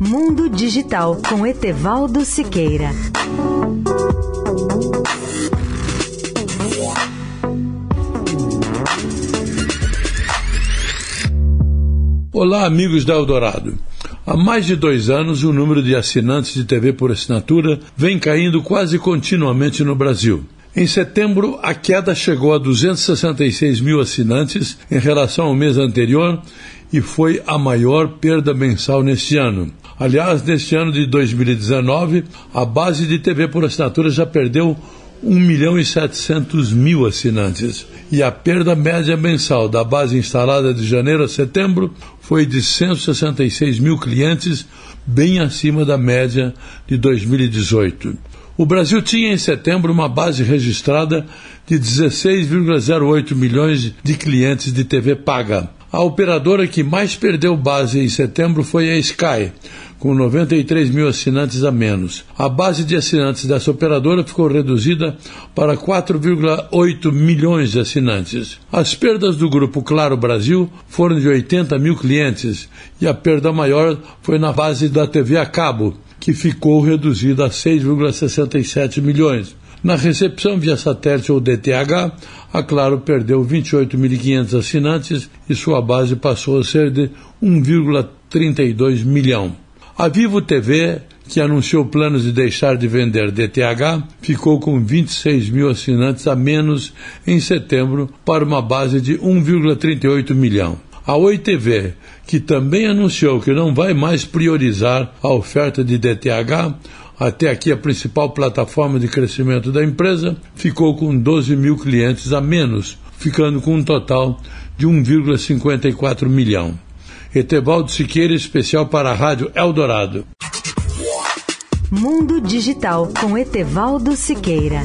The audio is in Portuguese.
Mundo Digital com Etevaldo Siqueira. Olá, amigos da Eldorado. Há mais de dois anos, o número de assinantes de TV por assinatura vem caindo quase continuamente no Brasil. Em setembro, a queda chegou a 266 mil assinantes em relação ao mês anterior e foi a maior perda mensal neste ano. Aliás, neste ano de 2019, a base de TV por assinatura já perdeu 1 milhão e 700 mil assinantes. E a perda média mensal da base instalada de janeiro a setembro foi de 166 mil clientes, bem acima da média de 2018. O Brasil tinha em setembro uma base registrada de 16,08 milhões de clientes de TV paga. A operadora que mais perdeu base em setembro foi a Sky, com 93 mil assinantes a menos. A base de assinantes dessa operadora ficou reduzida para 4,8 milhões de assinantes. As perdas do grupo Claro Brasil foram de 80 mil clientes e a perda maior foi na base da TV a cabo, que ficou reduzida a 6,67 milhões. Na recepção via satélite ou DTH, a Claro perdeu 28.500 assinantes e sua base passou a ser de 1,32 milhão. A Vivo TV, que anunciou planos de deixar de vender DTH, ficou com 26 mil assinantes a menos em setembro para uma base de 1,38 milhão. A Oi TV, que também anunciou que não vai mais priorizar a oferta de DTH, até aqui a principal plataforma de crescimento da empresa, ficou com 12 mil clientes a menos, ficando com um total de 1,54 milhão. Etevaldo Siqueira, especial para a Rádio Eldorado. Mundo Digital com Etevaldo Siqueira.